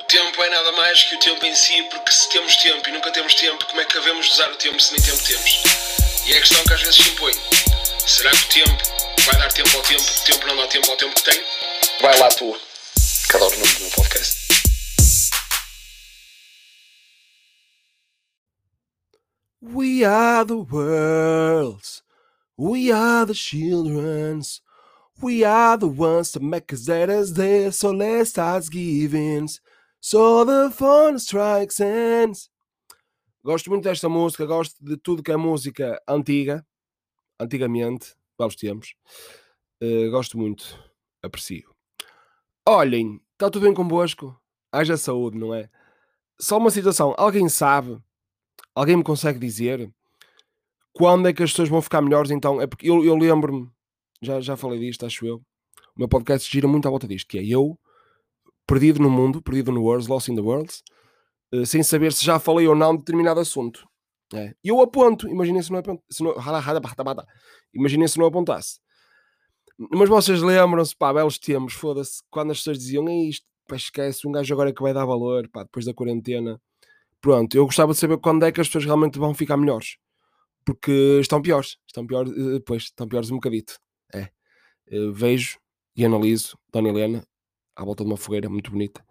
O tempo é nada mais que o tempo em si, porque se temos tempo e nunca temos tempo, como é que devemos usar o tempo se nem tempo temos? E é a questão que às vezes se impõe. Será que o tempo vai dar tempo ao tempo, o tempo não dá tempo ao tempo que tem? Vai lá tu, que adoro o nome do meu podcast. We are the world's. We are the children's. We are the ones to make us that is there. So let's start giving. So the fun strikes ends. Gosto muito desta música, gosto de tudo que é música antiga, antigamente, vários tempos. Uh, gosto muito, aprecio. Olhem, está tudo bem convosco? Haja saúde, não é? Só uma situação, alguém sabe Alguém me consegue dizer quando é que as pessoas vão ficar melhores? Então, é porque eu, eu lembro-me, já, já falei disto, acho eu. O meu podcast gira muito à volta disto, que é eu perdido no mundo, perdido no world, lost in the world, uh, sem saber se já falei ou não de determinado assunto. É. Eu aponto, imaginem se não, se não, imaginem se não apontasse. Mas vocês lembram-se, pá, belos tempos, foda-se, quando as pessoas diziam, é isto, pá, esquece, um gajo agora é que vai dar valor, pá, depois da quarentena Pronto, eu gostava de saber quando é que as pessoas realmente vão ficar melhores. Porque estão piores. Estão piores, eh, pois, estão piores um bocadito. Eu vejo e analiso Dona Helena à volta de uma fogueira muito bonita.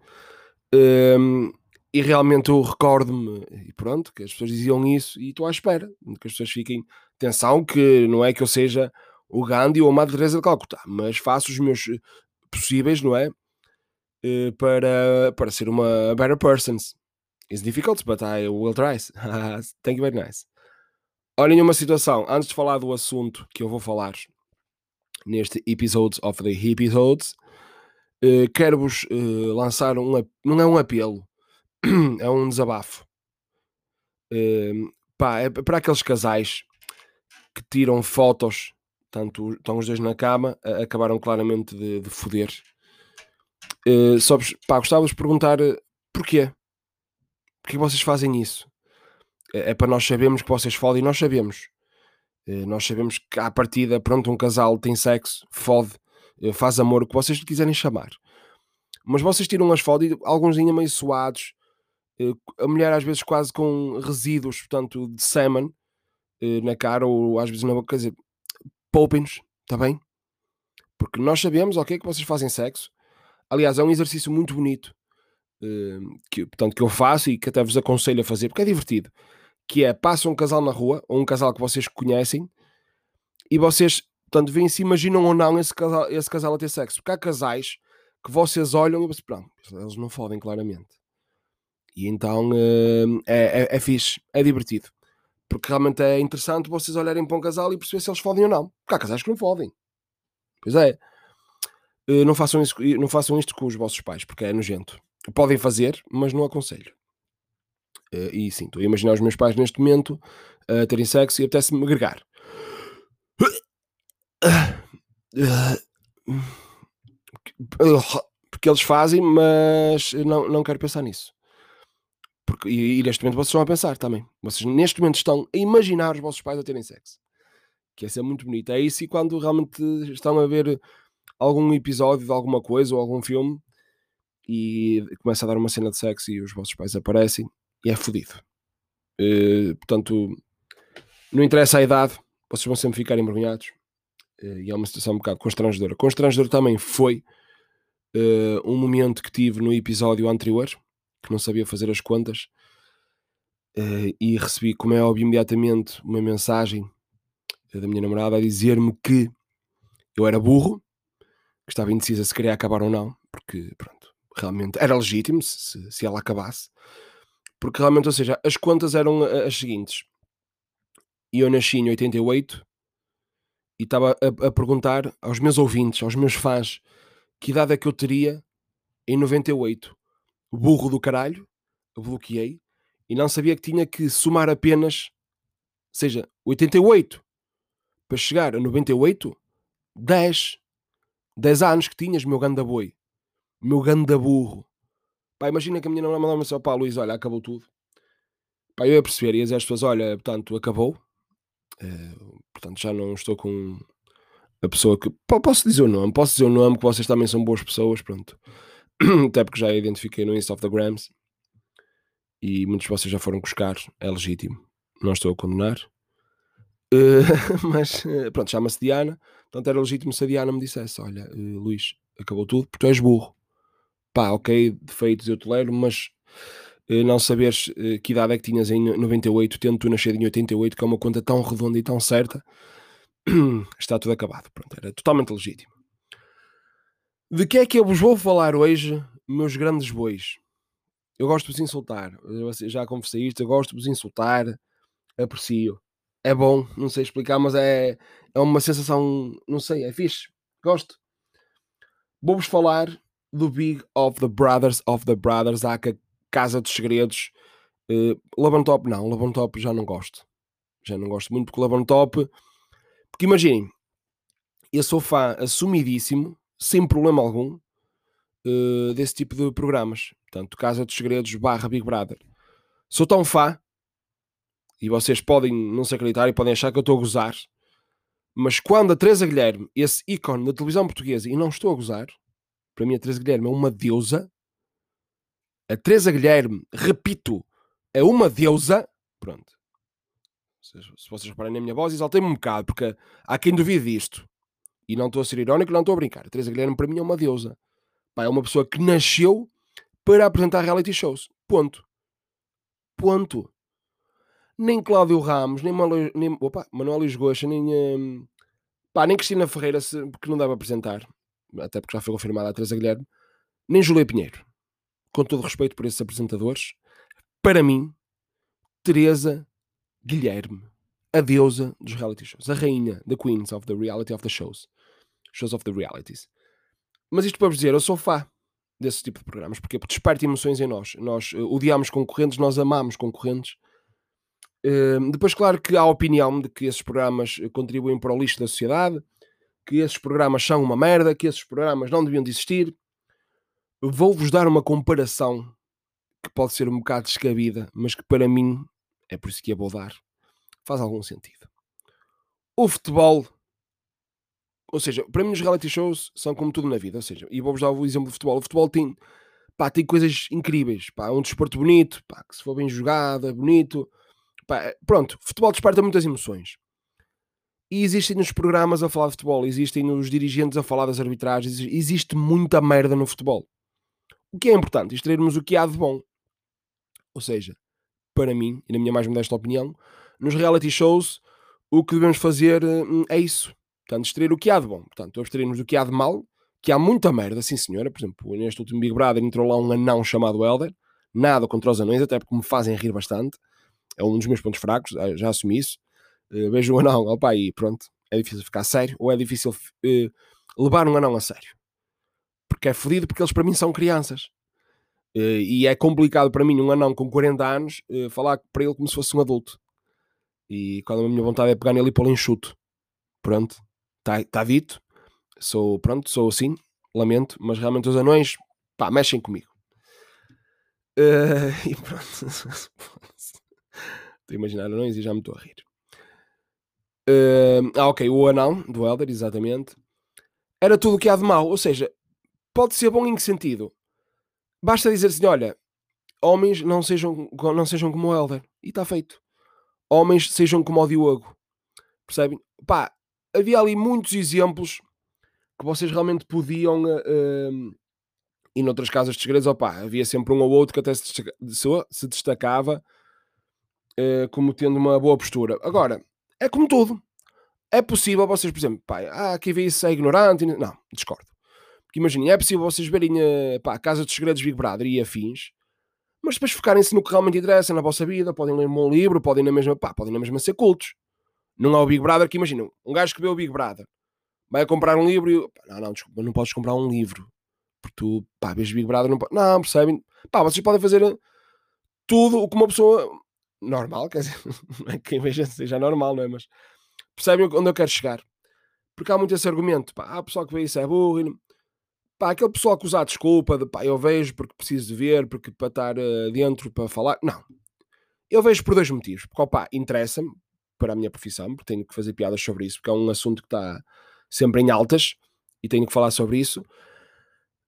Um, e realmente eu recordo-me, e pronto, que as pessoas diziam isso e estou à espera que as pessoas fiquem. Atenção, que não é que eu seja o Gandhi ou a Madre Teresa de Calcutá, mas faço os meus eh, possíveis, não é? Eh, para, para ser uma better person, It's difficult, but I will try. Thank you very nice. Olhem uma situação, antes de falar do assunto que eu vou falar neste Episodes of the Episodes, uh, quero-vos uh, lançar um, não é um apelo, é um desabafo. Uh, pá, é para aqueles casais que tiram fotos, tanto estão os dois na cama, acabaram claramente de, de foder. Uh, só, pá, gostava de perguntar porquê porque vocês fazem isso? É, é para nós sabermos que vocês fodem e nós sabemos. Eh, nós sabemos que à partida, pronto, um casal tem sexo, fode, eh, faz amor, o que vocês quiserem chamar. Mas vocês tiram as fotos e alguns ainda meio suados, eh, a mulher às vezes quase com resíduos, portanto, de semen na cara ou às vezes na boca, quer dizer, poupem-nos, está bem? Porque nós sabemos, ok, que vocês fazem sexo. Aliás, é um exercício muito bonito que, portanto, que eu faço e que até vos aconselho a fazer, porque é divertido, que é, passa um casal na rua, ou um casal que vocês conhecem, e vocês, portanto, veem se imaginam ou não esse casal, esse casal a ter sexo, porque há casais que vocês olham e pronto, eles não fodem claramente. E então hum, é, é, é fixe, é divertido. Porque realmente é interessante vocês olharem para um casal e perceber se eles fodem ou não. Porque há casais que não fodem. Pois é. Eh, não façam, isso, não façam isto com os vossos pais, porque é nojento. Podem fazer, mas não aconselho. Uh, e sim, estou a imaginar os meus pais neste momento a uh, terem sexo e apetece-me agregar. Porque eles fazem, mas não, não quero pensar nisso. Porque, e, e, neste momento vocês estão a pensar também. Vocês neste momento estão a imaginar os vossos pais a terem sexo. Que essa é muito bonito. É isso e quando realmente estão a ver algum episódio de alguma coisa ou algum filme e começa a dar uma cena de sexo e os vossos pais aparecem e é fodido. Uh, portanto, não interessa a idade, vocês vão sempre ficar envergonhados uh, e é uma situação um bocado constrangedora. Constrangedor também foi uh, um momento que tive no episódio anterior, que não sabia fazer as contas, e recebi, como é óbvio, imediatamente uma mensagem da minha namorada a dizer-me que eu era burro, que estava indecisa se queria acabar ou não, porque pronto realmente era legítimo se, se ela acabasse, porque realmente, ou seja, as contas eram as seguintes. Eu nasci em 88 e estava a, a, perguntar aos meus ouvintes, aos meus fãs, que idade é que eu teria em 98. Burro do caralho, bloqueei e não sabia que tinha que somar apenas, seja, 88 para chegar a 98, 10. 10 anos que tinhas, meu ganda boi meu ganda burro. Pá, imagina que a minha namorada mandava-me assim, pá, Luís, olha, acabou tudo. Pá, eu ia perceber, dizer às pessoas, olha, portanto, acabou. Uh, portanto, já não estou com a pessoa que... Pá, posso dizer o nome, posso dizer o nome, que vocês também são boas pessoas, pronto. até porque já identifiquei no Insta of the Grams e muitos de vocês já foram buscar, é legítimo, não estou a condenar. Uh, mas uh, pronto, chama-se Diana, portanto era legítimo se a Diana me dissesse: Olha, Luís, acabou tudo porque tu és burro. Pá, ok, defeitos eu tolero, mas não saberes que idade é que tinhas em 98, tendo tu nascido em 88, que é uma conta tão redonda e tão certa, está tudo acabado. Pronto, era totalmente legítimo. De que é que eu vos vou falar hoje, meus grandes bois? Eu gosto de vos insultar. Eu já confessei isto, eu gosto de vos insultar, aprecio. É bom, não sei explicar, mas é, é uma sensação, não sei, é fixe. Gosto. Vou-vos falar do Big of the Brothers of the Brothers, a Casa dos Segredos. Uh, Top não, Laban Top já não gosto. Já não gosto muito porque Laban Top. Porque imaginem, eu sou fã assumidíssimo, sem problema algum, uh, desse tipo de programas. Portanto, Casa dos Segredos barra Big Brother. Sou tão fã, e vocês podem não se acreditar e podem achar que eu estou a gozar, mas quando a Teresa Guilherme, esse ícone da televisão portuguesa, e não estou a gozar, para mim a Teresa Guilherme é uma deusa, a Teresa Guilherme, repito, é uma deusa, pronto. Se vocês reparem na minha voz, exaltei-me um bocado, porque há quem duvide disto. E não estou a ser irónico, não estou a brincar. A Teresa Guilherme para mim é uma deusa. Pá, é uma pessoa que nasceu para apresentar reality shows. Ponto. Ponto. Nem Cláudio Ramos, nem, Malo, nem opa, Manuel Lisgocha, nem, hum, pá, nem Cristina Ferreira, se, porque não deve apresentar, até porque já foi confirmada a Teresa Guilherme, nem Júlia Pinheiro. Com todo respeito por esses apresentadores, para mim, Teresa Guilherme, a deusa dos reality shows, a rainha, the queens of the reality of the shows, shows of the realities. Mas isto para vos dizer, eu sou fã desse tipo de programas, porque desperta emoções em nós. Nós uh, odiamos concorrentes, nós amamos concorrentes. Uh, depois, claro que há a opinião de que esses programas eh, contribuem para o lixo da sociedade, que esses programas são uma merda, que esses programas não deviam de existir. Vou-vos dar uma comparação que pode ser um bocado descabida, mas que para mim, é por isso que a vou dar, faz algum sentido. O futebol ou seja, para mim os reality shows são como tudo na vida, ou seja, e vou-vos dar o exemplo do futebol. O futebol tem, pá, tem coisas incríveis, pá, um desporto bonito, pá, que se for bem jogado, é bonito, pá, é, pronto, futebol desperta muitas emoções. E existem nos programas a falar de futebol, existem os dirigentes a falar das arbitragens, existe muita merda no futebol. O que é importante? Extrairmos o que há de bom. Ou seja, para mim, e na minha mais modesta opinião, nos reality shows, o que devemos fazer hum, é isso Portanto, extrair o que há de bom. Portanto, abstrairmos do que há de mal, que há muita merda, sim senhora. Por exemplo, neste último Big Brother entrou lá um anão chamado Elder. Nada contra os anões, até porque me fazem rir bastante. É um dos meus pontos fracos, já assumi isso. Uh, vejo um anão, opa, e pronto. É difícil ficar sério, ou é difícil uh, levar um anão a sério. Porque é fodido, porque eles para mim são crianças. Uh, e é complicado para mim, um anão com 40 anos, falar para ele como se fosse um adulto. E quando a minha vontade é pegar nele e pô-lo enxuto. Pronto, está tá dito, sou, pronto, sou assim, lamento, mas realmente os anões, pá, mexem comigo. Uh, e pronto. estou a imaginar anões e já me estou a rir. Uh, ah, ok, o anão do Elder, exatamente. Era tudo o que há de mal, ou seja, pode ser bom em que sentido? Basta dizer assim: olha, homens não sejam, não sejam como o Elder, e está feito. Homens sejam como o Diogo, percebem? Pá, havia ali muitos exemplos que vocês realmente podiam. Uh, e noutras casas de segredos, opa, havia sempre um ou outro que até se destacava uh, como tendo uma boa postura. Agora, é como tudo. É possível vocês, por exemplo, pá, ah, quem vê isso é ignorante. Não, discordo. Porque imaginem, é possível vocês verem uh, pá, a Casa dos Segredos Big Brother e afins, mas depois focarem-se no que realmente interessa na vossa vida, podem ler um bom livro, podem na mesma, pá, podem na mesma ser cultos. Não há o Big Brother que imagina, um gajo que vê o Big Brother vai comprar um livro e não, não, desculpa, não podes comprar um livro porque tu, pá, vês Big Brother, não, não percebem? Pá, vocês podem fazer tudo o que uma pessoa normal, quer dizer, não é que quem veja seja normal, não é? Mas percebem onde eu quero chegar? Porque há muito esse argumento, pá, há pessoal que vê isso é burro, e pá, aquele pessoal que usa a desculpa de pá, eu vejo porque preciso de ver, porque para estar uh, dentro para falar, não. Eu vejo por dois motivos, porque opá, interessa-me, para a minha profissão, porque tenho que fazer piadas sobre isso, porque é um assunto que está sempre em altas e tenho que falar sobre isso.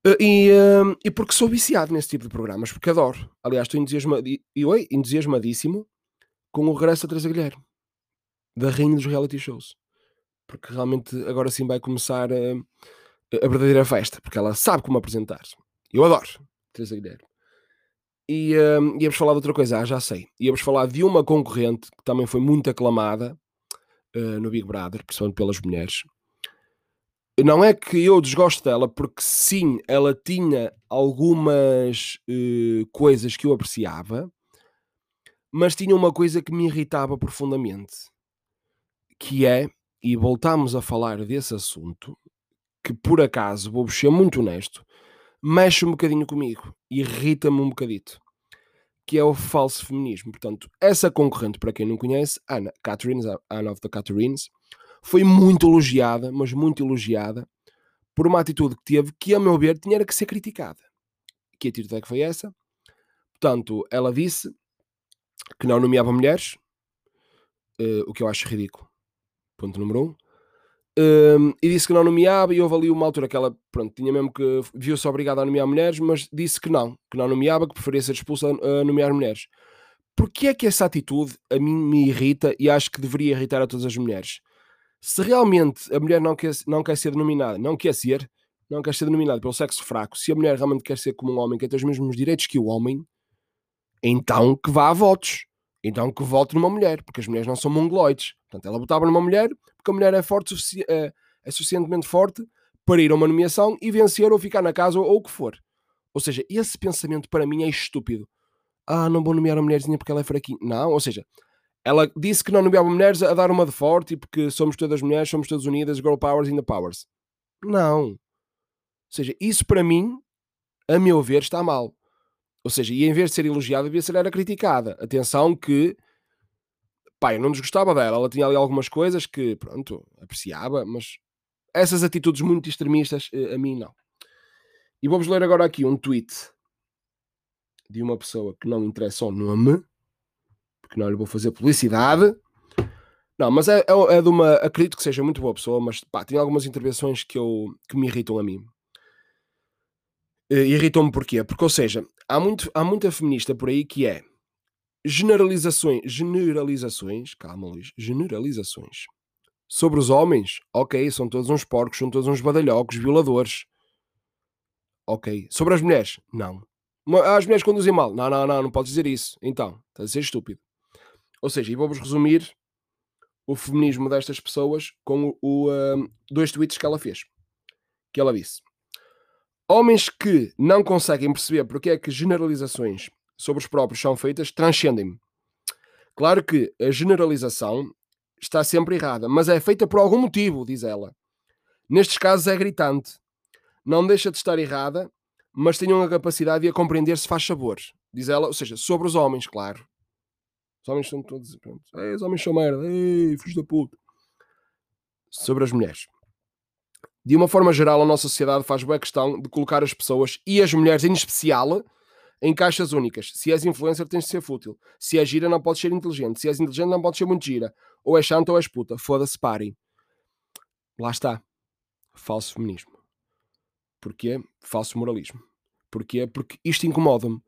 Uh, e, uh, e porque sou viciado nesse tipo de programas, porque adoro. Aliás, estou entusiasma, e, e, oi, entusiasmadíssimo com o regresso da Teresa Guilherme, da rainha dos reality shows. Porque realmente agora sim vai começar a, a verdadeira festa, porque ela sabe como apresentar-se. Eu adoro Teresa Guilherme. E um, íamos falar de outra coisa, ah, já sei. Íamos falar de uma concorrente que também foi muito aclamada uh, no Big Brother, principalmente pelas mulheres. Não é que eu desgosto dela, porque sim, ela tinha algumas uh, coisas que eu apreciava, mas tinha uma coisa que me irritava profundamente, que é, e voltamos a falar desse assunto, que por acaso, vou ser muito honesto, mexe um bocadinho comigo, irrita-me um bocadito, que é o falso feminismo. Portanto, essa concorrente, para quem não conhece, Anna Catherine, Anna of the Catherines, foi muito elogiada, mas muito elogiada, por uma atitude que teve que, a meu ver, tinha que ser criticada. Que atitude é que foi essa? Portanto, ela disse que não nomeava mulheres, uh, o que eu acho ridículo. Ponto número um. Um, e disse que não nomeava, e houve ali uma altura que ela, pronto, tinha mesmo que viu-se obrigada a nomear mulheres, mas disse que não, que não nomeava, que preferia ser expulsa a, a nomear mulheres. Porquê é que essa atitude a mim me irrita e acho que deveria irritar a todas as mulheres? Se realmente a mulher não quer, não quer ser denominada, não quer ser, não quer ser denominada pelo sexo fraco, se a mulher realmente quer ser como um homem, que tem os mesmos direitos que o homem, então que vá a votos. Então que vote numa mulher, porque as mulheres não são mongoloides. Portanto, ela votava numa mulher porque a mulher é, forte, é, é suficientemente forte para ir a uma nomeação e vencer ou ficar na casa ou, ou o que for. Ou seja, esse pensamento para mim é estúpido. Ah, não vou nomear a mulherzinha porque ela é fraquinha. Não, ou seja, ela disse que não nomeava mulheres a dar uma de forte porque somos todas mulheres, somos todas unidas, girl powers in the powers. Não. Ou seja, isso para mim, a meu ver, está mal. Ou seja, e em vez de ser elogiada, devia ser era criticada. Atenção que, pá, eu não desgostava dela. Ela tinha ali algumas coisas que, pronto, apreciava, mas essas atitudes muito extremistas, eh, a mim não. E vou-vos ler agora aqui um tweet de uma pessoa que não interessa o nome, porque não lhe vou fazer publicidade. Não, mas é, é, é de uma. Acredito que seja muito boa pessoa, mas pá, tem algumas intervenções que, eu, que me irritam a mim. Uh, Irritam-me porquê? Porque, ou seja, há, muito, há muita feminista por aí que é generalizações, generalizações, calma Luís, generalizações sobre os homens, ok, são todos uns porcos, são todos uns badalhocos, violadores. Ok. Sobre as mulheres? Não. As mulheres conduzem mal? Não, não, não, não podes dizer isso. Então, estás a ser estúpido. Ou seja, e vou-vos resumir o feminismo destas pessoas com o, uh, dois tweets que ela fez. Que ela disse: Homens que não conseguem perceber porque é que generalizações sobre os próprios são feitas transcendem-me. Claro que a generalização está sempre errada, mas é feita por algum motivo, diz ela. Nestes casos é gritante. Não deixa de estar errada, mas tenham a capacidade de a compreender se faz sabor, diz ela, ou seja, sobre os homens, claro. Os homens são todos. Pronto. Ei, os homens são merda, ei, filhos da puta. Sobre as mulheres de uma forma geral, a nossa sociedade faz boa questão de colocar as pessoas e as mulheres em especial em caixas únicas. Se és influencer, tens de ser fútil. Se és gira, não podes ser inteligente. Se és inteligente, não podes ser muito gira. Ou és chanta ou és puta. Foda-se, parem. Lá está. Falso feminismo. Porquê? Falso moralismo. Porquê? Porque isto incomoda-me.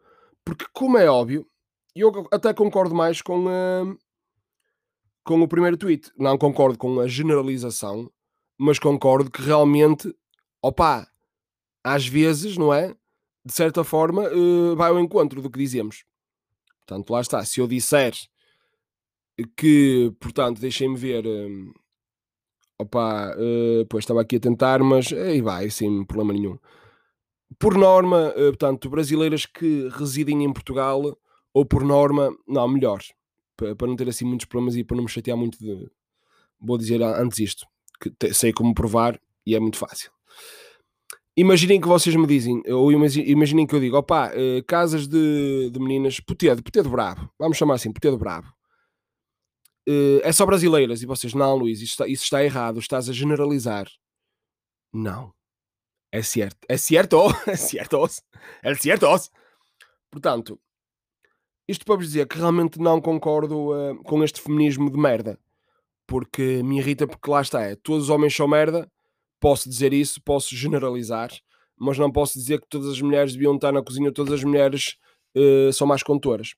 Porque, como é óbvio, eu até concordo mais com, uh, com o primeiro tweet. Não concordo com a generalização mas concordo que realmente, opá, às vezes, não é? De certa forma, uh, vai ao encontro do que dizemos. Portanto, lá está. Se eu disser que, portanto, deixem-me ver, uh, opá, uh, pois estava aqui a tentar, mas aí vai, sem problema nenhum. Por norma, uh, portanto, brasileiras que residem em Portugal, ou por norma, não, melhor, para não ter assim muitos problemas e para não me chatear muito de, vou dizer antes isto que te, sei como provar e é muito fácil. Imaginem que vocês me dizem, ou imaginem que eu digo, opá, uh, casas de, de meninas, putedo, putedo bravo, vamos chamar assim, putedo bravo. Uh, é só brasileiras, e vocês, não Luís, isso está, isso está errado, estás a generalizar. Não. É certo. É certo, é certo, é certo. Portanto, isto para vos dizer que realmente não concordo uh, com este feminismo de merda porque me irrita porque lá está, é, todos os homens são merda, posso dizer isso, posso generalizar, mas não posso dizer que todas as mulheres deviam estar na cozinha, todas as mulheres uh, são mais condutoras.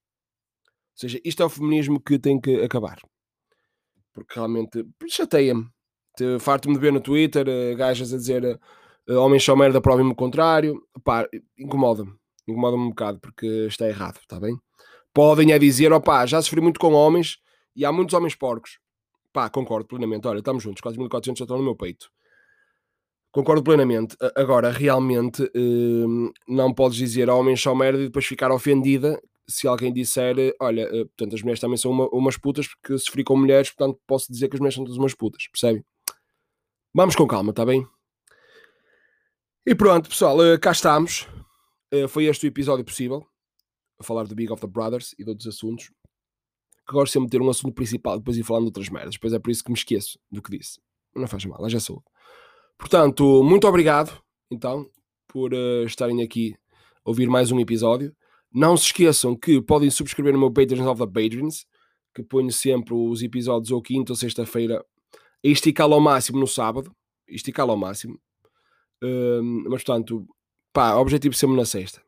Ou seja, isto é o feminismo que tem que acabar. Porque realmente chateia-me. Farto-me de ver no Twitter uh, gajas a dizer uh, homens são merda, provem-me o contrário. Pá, incomoda-me. Incomoda-me um bocado porque está errado, está bem? Podem é dizer, opá, já sofri muito com homens e há muitos homens porcos. Pá, concordo plenamente. Olha, estamos juntos, 4.400 já estão no meu peito. Concordo plenamente. Agora, realmente, hum, não podes dizer homens são merda e depois ficar ofendida se alguém disser, olha, eh, portanto, as mulheres também são uma, umas putas porque sofri com mulheres, portanto, posso dizer que as mulheres são todas umas putas, percebe? Vamos com calma, está bem? E pronto, pessoal, eh, cá estamos. Eh, foi este o episódio possível. A falar do Big of the Brothers e de outros assuntos. Que gosto sempre de ter um assunto principal, depois ir falando de outras merdas. Depois é por isso que me esqueço do que disse. Não faz mal, já sou. Portanto, muito obrigado, então, por uh, estarem aqui a ouvir mais um episódio. Não se esqueçam que podem subscrever no meu Patreon of the Patrons, que ponho sempre os episódios ou quinta ou sexta-feira a esticá-lo ao máximo no sábado. Esticá-lo ao máximo. Uh, mas, portanto, pá, objetivo sempre na sexta.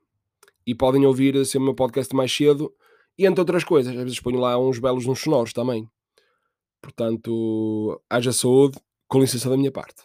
E podem ouvir sempre o meu podcast mais cedo. E entre outras coisas, às vezes ponho lá uns belos uns sonoros também. Portanto, haja saúde, com licença da minha parte.